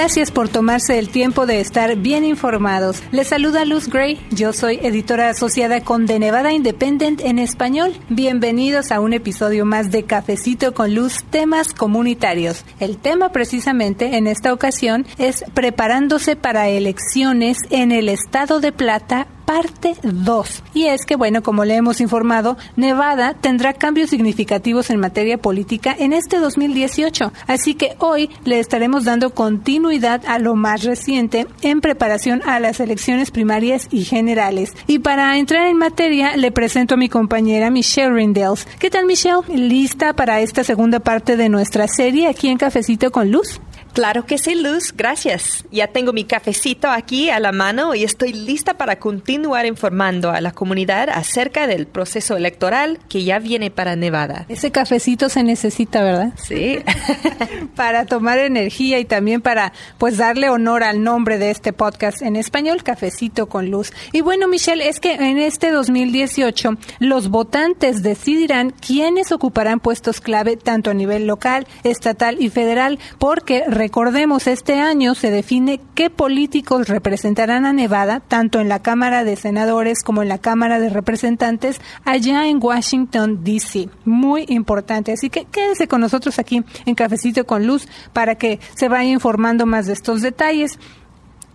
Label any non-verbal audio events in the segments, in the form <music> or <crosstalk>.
Gracias por tomarse el tiempo de estar bien informados. Les saluda Luz Gray. Yo soy editora asociada con The Nevada Independent en español. Bienvenidos a un episodio más de Cafecito con Luz, temas comunitarios. El tema precisamente en esta ocasión es preparándose para elecciones en el estado de Plata parte 2. Y es que, bueno, como le hemos informado, Nevada tendrá cambios significativos en materia política en este 2018. Así que hoy le estaremos dando continuidad a lo más reciente en preparación a las elecciones primarias y generales. Y para entrar en materia, le presento a mi compañera Michelle Rindels. ¿Qué tal, Michelle? ¿Lista para esta segunda parte de nuestra serie aquí en Cafecito con Luz? Claro que sí, Luz, gracias. Ya tengo mi cafecito aquí a la mano y estoy lista para continuar informando a la comunidad acerca del proceso electoral que ya viene para Nevada. Ese cafecito se necesita, ¿verdad? Sí. <laughs> <laughs> para tomar energía y también para pues darle honor al nombre de este podcast en español, Cafecito con Luz. Y bueno, Michelle, es que en este 2018 los votantes decidirán quiénes ocuparán puestos clave tanto a nivel local, estatal y federal, porque Recordemos, este año se define qué políticos representarán a Nevada, tanto en la Cámara de Senadores como en la Cámara de Representantes, allá en Washington, D.C. Muy importante. Así que quédese con nosotros aquí en Cafecito con Luz para que se vaya informando más de estos detalles.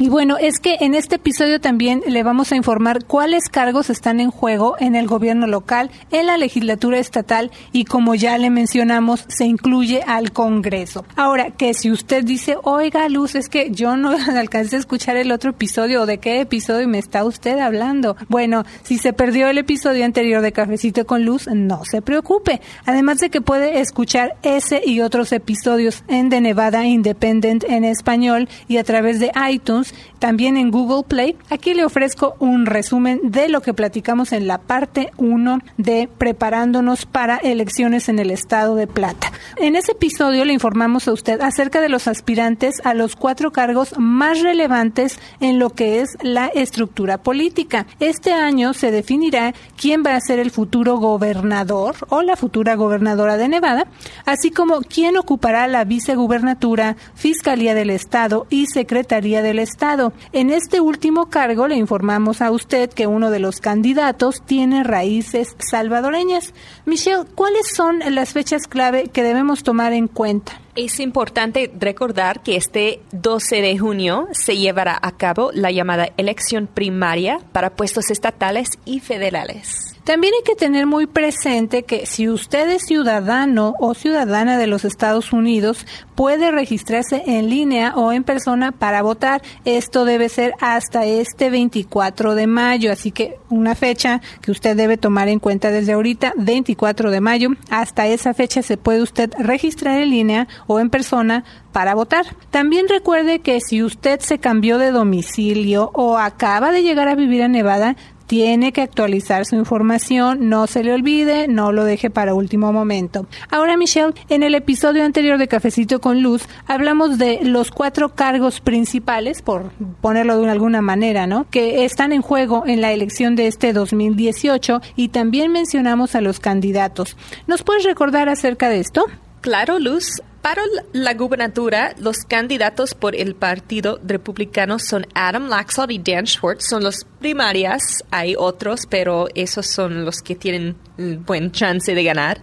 Y bueno, es que en este episodio también le vamos a informar cuáles cargos están en juego en el gobierno local, en la legislatura estatal y como ya le mencionamos, se incluye al Congreso. Ahora, que si usted dice, oiga, Luz, es que yo no <laughs> alcancé a escuchar el otro episodio o de qué episodio me está usted hablando. Bueno, si se perdió el episodio anterior de Cafecito con Luz, no se preocupe. Además de que puede escuchar ese y otros episodios en The Nevada Independent en español y a través de iTunes también en Google Play. Aquí le ofrezco un resumen de lo que platicamos en la parte 1 de preparándonos para elecciones en el estado de Plata. En ese episodio le informamos a usted acerca de los aspirantes a los cuatro cargos más relevantes en lo que es la estructura política. Este año se definirá quién va a ser el futuro gobernador o la futura gobernadora de Nevada, así como quién ocupará la vicegubernatura, Fiscalía del Estado y Secretaría del Estado en este último cargo le informamos a usted que uno de los candidatos tiene raíces salvadoreñas. Michelle, ¿cuáles son las fechas clave que debemos tomar en cuenta? Es importante recordar que este 12 de junio se llevará a cabo la llamada elección primaria para puestos estatales y federales. También hay que tener muy presente que si usted es ciudadano o ciudadana de los Estados Unidos, puede registrarse en línea o en persona para votar. Esto debe ser hasta este 24 de mayo, así que una fecha que usted debe tomar en cuenta desde ahorita, 24 de mayo. Hasta esa fecha se puede usted registrar en línea o en persona para votar. También recuerde que si usted se cambió de domicilio o acaba de llegar a vivir a Nevada, tiene que actualizar su información, no se le olvide, no lo deje para último momento. Ahora, Michelle, en el episodio anterior de Cafecito con Luz, hablamos de los cuatro cargos principales, por ponerlo de alguna manera, ¿no? Que están en juego en la elección de este 2018 y también mencionamos a los candidatos. ¿Nos puedes recordar acerca de esto? Claro, Luz. Para la gubernatura, los candidatos por el Partido Republicano son Adam Laxalt y Dan Schwartz. Son los primarias. Hay otros, pero esos son los que tienen buen chance de ganar.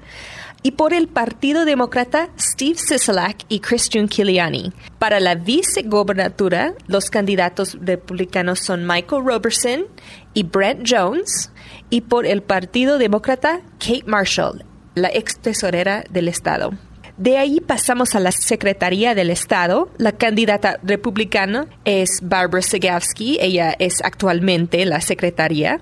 Y por el Partido Demócrata, Steve Sisolak y Christian Kiliani. Para la vicegobernatura, los candidatos republicanos son Michael Robertson y Brent Jones. Y por el Partido Demócrata, Kate Marshall, la ex tesorera del Estado. De ahí pasamos a la Secretaría del Estado. La candidata republicana es Barbara Segavsky. Ella es actualmente la secretaria.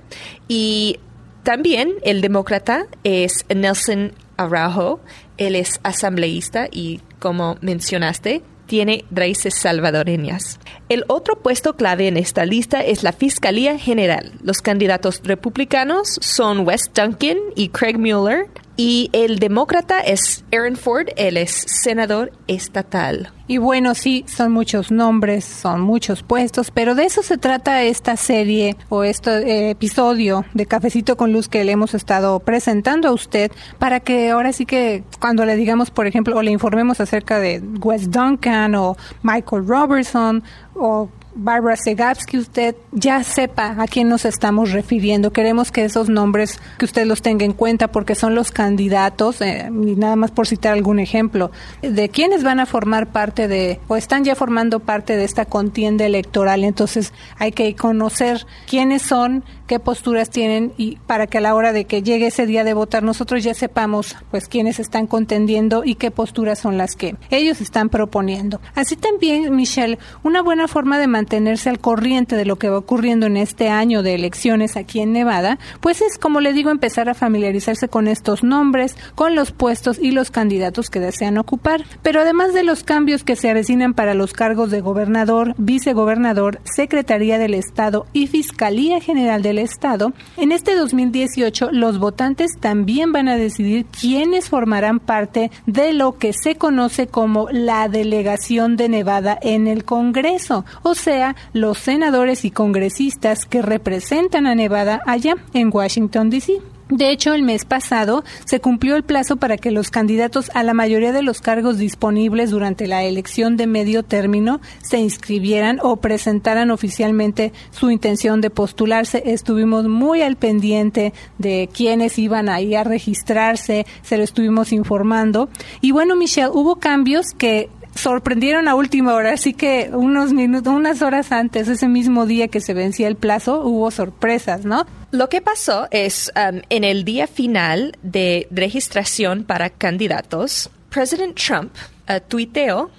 Y también el demócrata es Nelson Araujo. Él es asambleísta y, como mencionaste, tiene raíces salvadoreñas. El otro puesto clave en esta lista es la Fiscalía General. Los candidatos republicanos son Wes Duncan y Craig Mueller. Y el demócrata es Aaron Ford, él es senador estatal. Y bueno, sí, son muchos nombres, son muchos puestos, pero de eso se trata esta serie o este eh, episodio de Cafecito con Luz que le hemos estado presentando a usted para que ahora sí que cuando le digamos, por ejemplo, o le informemos acerca de Wes Duncan o Michael Robertson o Barbara Segapsky, usted ya sepa a quién nos estamos refiriendo. Queremos que esos nombres, que usted los tenga en cuenta porque son los candidatos, eh, y nada más por citar algún ejemplo, de quienes van a formar parte de, o están ya formando parte de esta contienda electoral. Entonces hay que conocer quiénes son, qué posturas tienen y para que a la hora de que llegue ese día de votar nosotros ya sepamos pues quiénes están contendiendo y qué posturas son las que ellos están proponiendo. Así también, Michelle, una buena forma de mantenerse al corriente de lo que va ocurriendo en este año de elecciones aquí en Nevada, pues es como le digo empezar a familiarizarse con estos nombres, con los puestos y los candidatos que desean ocupar. Pero además de los cambios que se avecinan para los cargos de gobernador, vicegobernador, Secretaría del Estado y Fiscalía General del Estado, en este 2018 los votantes también van a decidir quiénes formarán parte de lo que se conoce como la delegación de Nevada en el Congreso, o sea, los senadores y congresistas que representan a Nevada allá en Washington, D.C. De hecho, el mes pasado se cumplió el plazo para que los candidatos a la mayoría de los cargos disponibles durante la elección de medio término se inscribieran o presentaran oficialmente su intención de postularse. Estuvimos muy al pendiente de quiénes iban ahí a registrarse, se lo estuvimos informando. Y bueno, Michelle, hubo cambios que sorprendieron a última hora, así que unos minutos, unas horas antes, ese mismo día que se vencía el plazo, hubo sorpresas, ¿no? Lo que pasó es, um, en el día final de registración para candidatos, President Trump uh, tuiteó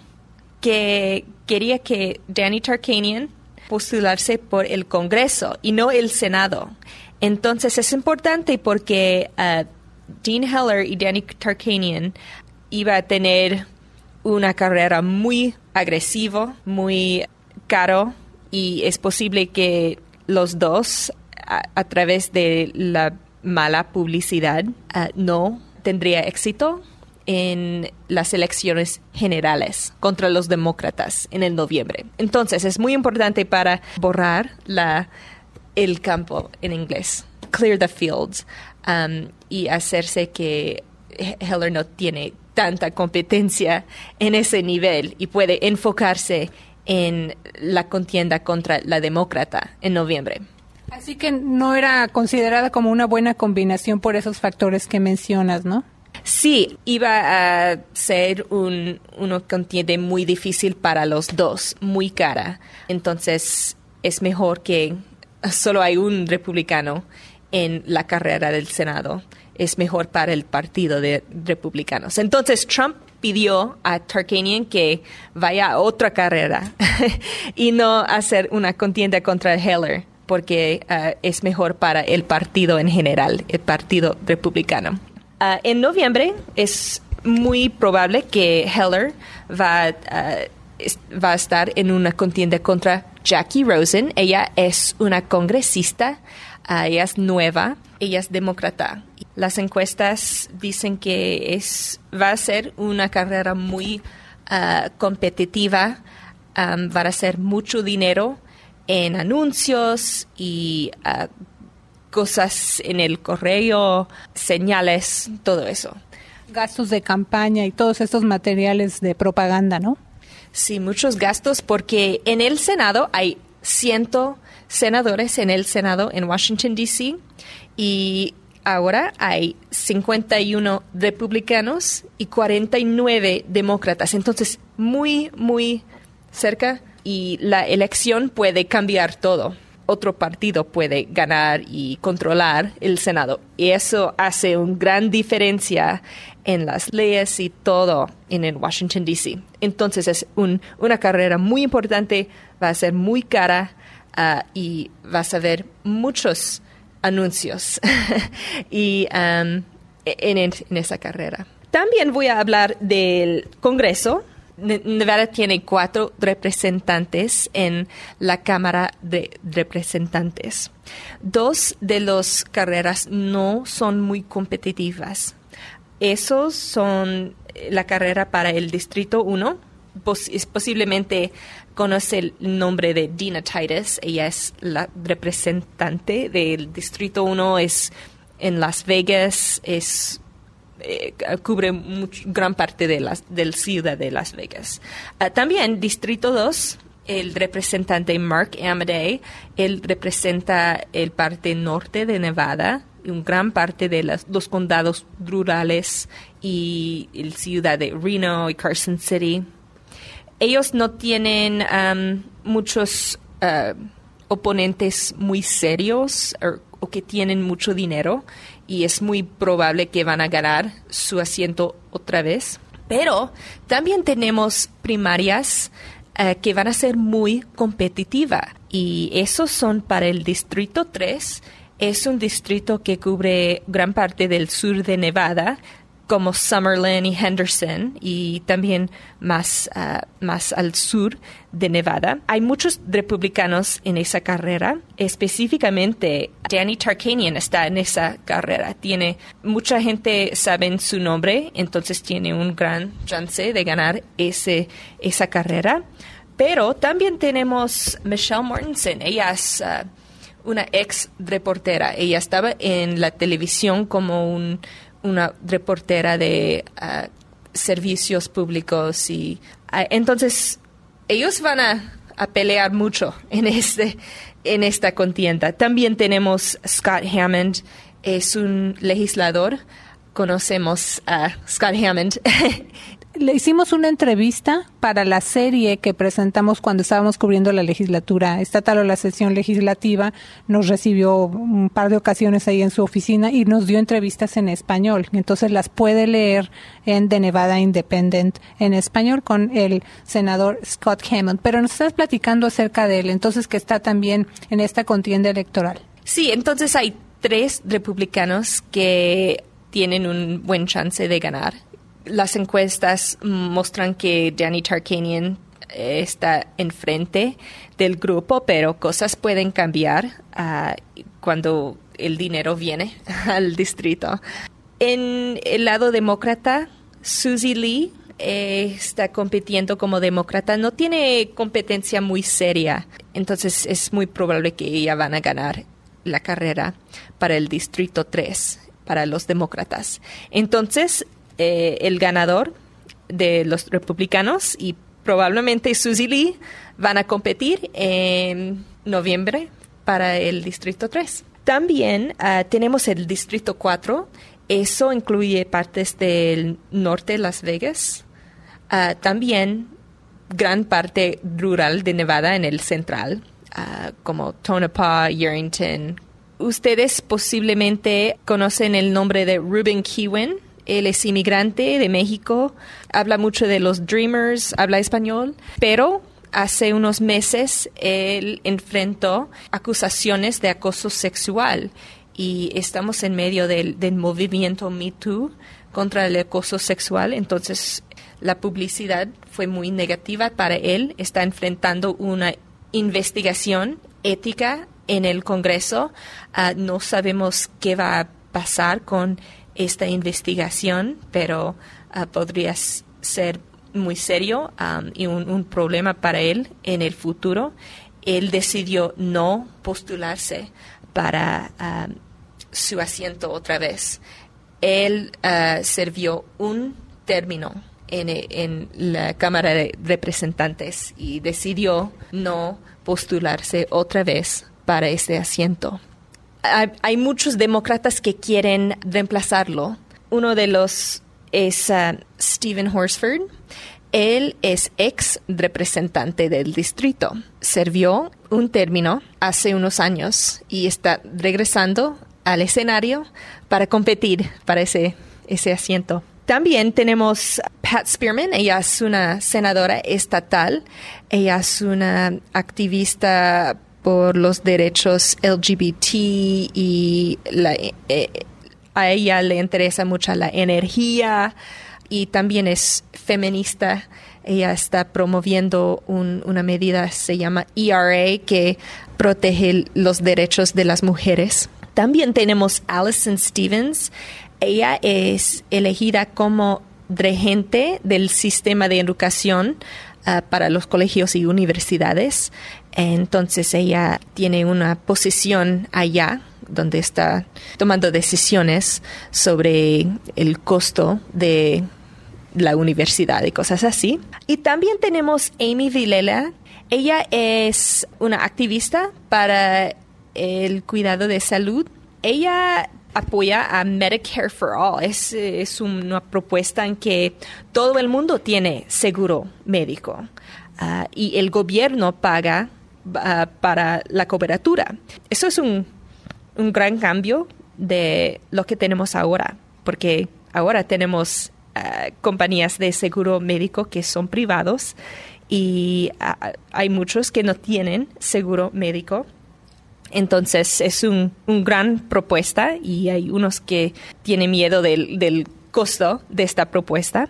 que quería que Danny Tarkanian postularse por el Congreso y no el Senado. Entonces es importante porque uh, Dean Heller y Danny Tarkanian iba a tener una carrera muy agresiva, muy caro y es posible que los dos a, través de la mala publicidad ah, no tendría éxito en las elecciones generales contra los demócratas en el noviembre. Entonces es muy importante para borrar la, el campo en inglés, clear the fields, um, y hacerse que Heller no tiene tanta competencia en ese nivel y puede enfocarse en la contienda contra la demócrata en noviembre. Así que no era considerada como una buena combinación por esos factores que mencionas, ¿no? Sí, iba a ser un, una contienda muy difícil para los dos, muy cara. Entonces es mejor que solo hay un republicano en la carrera del Senado es mejor para el partido de republicanos. Entonces Trump pidió a Tarkanian que vaya a otra carrera <laughs> y no hacer una contienda contra Heller porque uh, es mejor para el partido en general, el partido republicano. Uh, en noviembre es muy probable que Heller va, uh, va a estar en una contienda contra Jackie Rosen. Ella es una congresista, ella es nueva, ella es demócrata las encuestas dicen que es, va a ser una carrera muy ah, competitiva, va a ser mucho dinero en anuncios y ah, cosas en el correo, señales, todo eso. Gastos de campaña y todos estos materiales de propaganda, ¿no? Sí, muchos gastos porque en el Senado hay ciento senadores en el Senado en Washington, D.C. y ahora hay 51 republicanos y 49 demócratas. Entonces, muy, muy cerca y la elección puede cambiar todo. Otro partido puede ganar y controlar el Senado. Y eso hace una gran diferencia en las leyes y todo en el Washington, D.C. Entonces es una carrera muy importante, va a ser muy cara ah, y vas a ver muchos anuncios <laughs> y um, en, esa carrera. También voy a hablar del Congreso Nevada tiene cuatro representantes en la Cámara de Representantes. Dos de las carreras no son muy competitivas. Esos son la carrera para el Distrito 1. Posiblemente conoce el nombre de Dina Titus. Ella es la representante del Distrito 1. Es en Las Vegas. Es eh, cubre gran parte de la del ciudad de Las Vegas. Ah, también Distrito 2, el representante Mark Amadei, él representa el parte norte de Nevada, un gran parte de los condados rurales y la ciudad de Reno y Carson City. Ellos no tienen muchos ah, oponentes muy serios o que tienen mucho dinero y es muy probable que van a ganar su asiento otra vez. Pero también tenemos primarias eh, que van a ser muy competitivas y esos son para el Distrito 3. Es un distrito que cubre gran parte del sur de Nevada, como Summerlin y Henderson y también más, ah, más al sur de Nevada. Hay muchos republicanos en esa carrera, específicamente Danny Tarkanian está en esa carrera. Tiene mucha gente sabe su nombre, entonces tiene un gran chance de ganar ese, esa carrera. Pero también tenemos Michelle Mortensen, ella es ah, una ex reportera, ella estaba en la televisión como un una reportera de ah, servicios públicos y ah, entonces ellos van a, pelear mucho en este en esta contienda. También tenemos Scott Hammond, es un legislador. Conocemos a Scott Hammond. <laughs> le hicimos una entrevista para la serie que presentamos cuando estábamos cubriendo la legislatura estatal o la sesión legislativa. Nos recibió un par de ocasiones ahí en su oficina y nos dio entrevistas en español. Entonces las puede leer en The Nevada Independent en español con el senador Scott Hammond. Pero nos estás platicando acerca de él, entonces que está también en esta contienda electoral. Sí, entonces hay tres republicanos que tienen un buen chance de ganar las encuestas muestran que Danny Tarkanian eh, está enfrente del grupo, pero cosas pueden cambiar ah, cuando el dinero viene <laughs> al distrito. En el lado demócrata, Susie Lee eh, está compitiendo como demócrata. No tiene competencia muy seria, entonces es muy probable que ella van a ganar la carrera para el distrito 3 para los demócratas. Entonces, eh, el ganador de los republicanos y probablemente Susie Lee van a competir en noviembre para el Distrito 3. También ah, tenemos el Distrito 4. Eso incluye partes del norte de Las Vegas. Ah, también gran parte rural de Nevada en el central, ah, como Tonopah, Yerington. Ustedes posiblemente conocen el nombre de Ruben Kewen él es inmigrante de México, habla mucho de los Dreamers, habla español, pero hace unos meses él enfrentó acusaciones de acoso sexual y estamos en medio del, movimiento Me Too contra el acoso sexual, entonces la publicidad fue muy negativa para él, está enfrentando una investigación ética en el Congreso, ah, no sabemos qué va a pasar con esta investigación, pero ah, podría ser muy serio y un, problema para él en el futuro. Él decidió no postularse para su asiento otra vez. Él uh, sirvió un término en, en, la Cámara de Representantes y decidió no postularse otra vez para este asiento hay, muchos demócratas que quieren reemplazarlo. Uno de los es uh, Stephen Horsford. Él es ex representante del distrito. Sirvió un término hace unos años y está regresando al escenario para competir para ese, ese asiento. También tenemos Pat Spearman, ella es una senadora estatal, ella es una activista por los derechos LGBT y eh, a ella le interesa mucho la energía y también es feminista. ella está promoviendo una medida, se llama ERA, que protege los derechos de las mujeres. También tenemos Alison Stevens. Ella es elegida como regente del sistema de educación ah, para los colegios y universidades. Entonces ella tiene una posición allá donde está tomando decisiones sobre el costo de la universidad y cosas así. Y también tenemos Amy Vilela. Ella es una activista para el cuidado de salud. Ella apoya a Medicare for All. Es, una propuesta en que todo el mundo tiene seguro médico ah, y el gobierno paga ah, para la cobertura. Eso es un, un gran cambio de lo que tenemos ahora, porque ahora tenemos eh, compañías de seguro médico que son privados y ah, hay muchos que no tienen seguro médico. Entonces es una un gran propuesta y hay unos que tienen miedo del, costo de esta propuesta,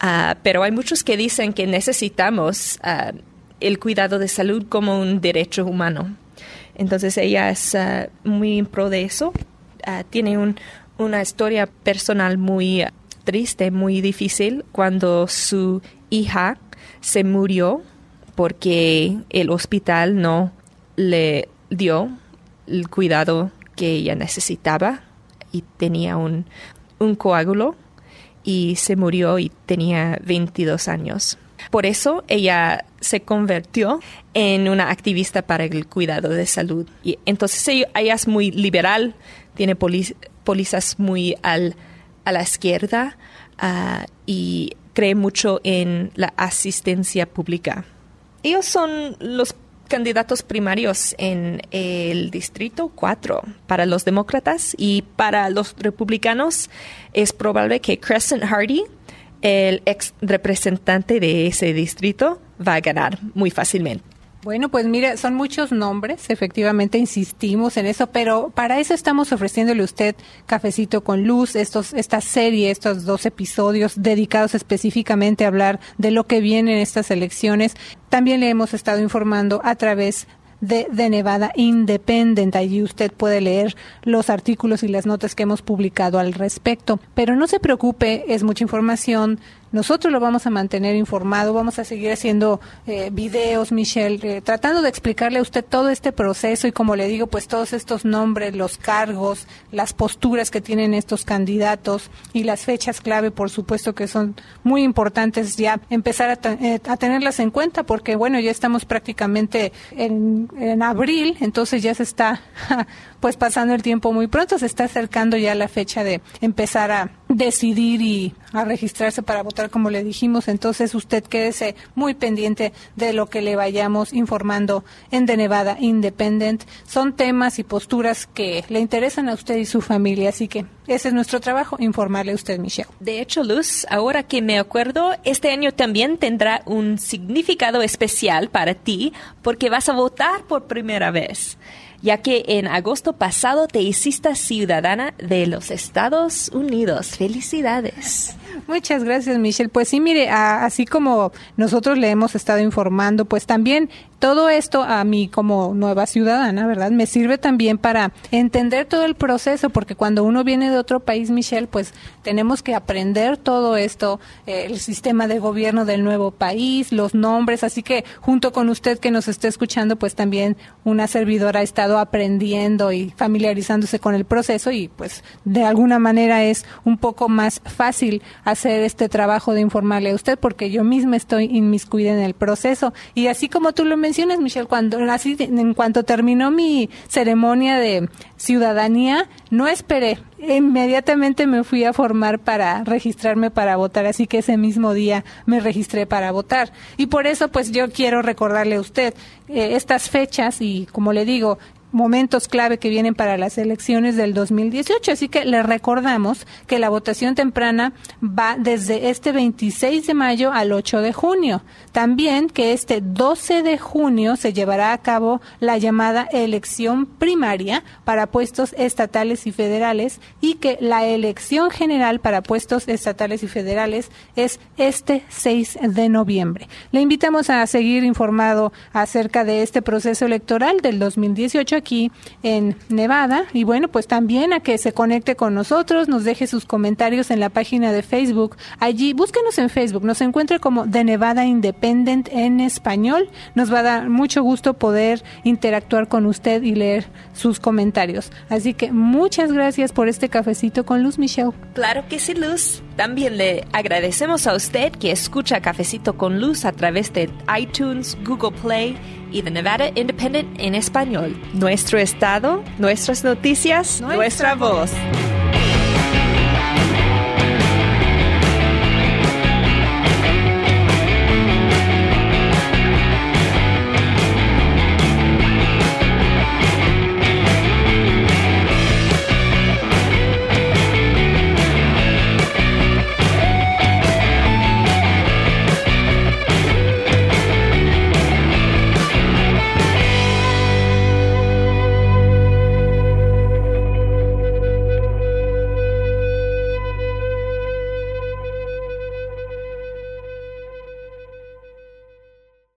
ah, pero hay muchos que dicen que necesitamos el cuidado de salud como un derecho humano. Entonces ella es muy pro de eso. tiene una historia personal muy triste, muy difícil cuando su hija se murió porque el hospital no le dio el cuidado que ella necesitaba y tenía un, un coágulo y se murió y tenía 22 años. Por eso ella se convirtió en una activista para el cuidado de salud. Y entonces ella, es muy liberal, tiene pólizas muy al a la izquierda ah, y cree mucho en la asistencia pública. Ellos son los candidatos primarios en el distrito 4 para los demócratas y para los republicanos es probable que Crescent Hardy, el ex representante de ese distrito, va a ganar muy fácilmente. Bueno, pues mire, son muchos nombres, efectivamente insistimos en eso, pero para eso estamos ofreciéndole a usted Cafecito con Luz, estos, esta serie, estos dos episodios dedicados específicamente a hablar de lo que viene en estas elecciones. También le hemos estado informando a través de, Nevada Independent. Allí usted puede leer los artículos y las notas que hemos publicado al respecto. Pero no se preocupe, es mucha información, nosotros lo vamos a mantener informado, vamos a seguir haciendo eh, videos, Michelle, eh, tratando de explicarle a usted todo este proceso y como le digo, pues todos estos nombres, los cargos, las posturas que tienen estos candidatos y las fechas clave, por supuesto que son muy importantes ya empezar a, eh, tenerlas en cuenta porque bueno, ya estamos prácticamente en, en abril, entonces ya se está <laughs> pues pasando el tiempo muy pronto, se está acercando ya la fecha de empezar a decidir y a registrarse para votar como le dijimos. Entonces usted quédese muy pendiente de lo que le vayamos informando en The Nevada Independent. Son temas y posturas que le interesan a usted y su familia, así que ese es nuestro trabajo, informarle a usted, Michelle. De hecho, Luz, ahora que me acuerdo, este año también tendrá un significado especial para ti porque vas a votar por primera vez ya que en agosto pasado te hiciste ciudadana de los Estados Unidos. Felicidades. Muchas gracias, Michelle. Pues sí, mire, así como nosotros le hemos estado informando, pues también todo esto a mí como nueva ciudadana, ¿verdad? Me sirve también para entender todo el proceso, porque cuando uno viene de otro país, Michelle, pues tenemos que aprender todo esto, eh, el sistema de gobierno del nuevo país, los nombres, así que junto con usted que nos esté escuchando, pues también una servidora ha estado aprendiendo y familiarizándose con el proceso y pues de alguna manera es un poco más fácil hacer este trabajo de informarle a usted porque yo misma estoy inmiscuida en el proceso. Y así como tú lo mencionas, Michelle, cuando así, en cuanto terminó mi ceremonia de ciudadanía, no esperé. Inmediatamente me fui a formar para registrarme para votar, así que ese mismo día me registré para votar. Y por eso, pues yo quiero recordarle a usted eh, estas fechas y, como le digo, momentos clave que vienen para las elecciones del 2018. Así que le recordamos que la votación temprana va desde este 26 de mayo al 8 de junio. También que este 12 de junio se llevará a cabo la llamada elección primaria para puestos estatales y federales y que la elección general para puestos estatales y federales es este 6 de noviembre. Le invitamos a seguir informado acerca de este proceso electoral del 2018 aquí en Nevada y bueno, pues también a que se conecte con nosotros, nos deje sus comentarios en la página de Facebook. Allí, búsquenos en Facebook, nos encuentre como de Nevada Independent en español. Nos va a dar mucho gusto poder interactuar con usted y leer sus comentarios. Así que muchas gracias por este cafecito con Luz Michelle. Claro que sí, Luz. También le agradecemos a usted que escucha Cafecito con Luz a través de iTunes, Google Play y de Nevada Independent en español. Nuestro estado, nuestras noticias, nuestra, voz.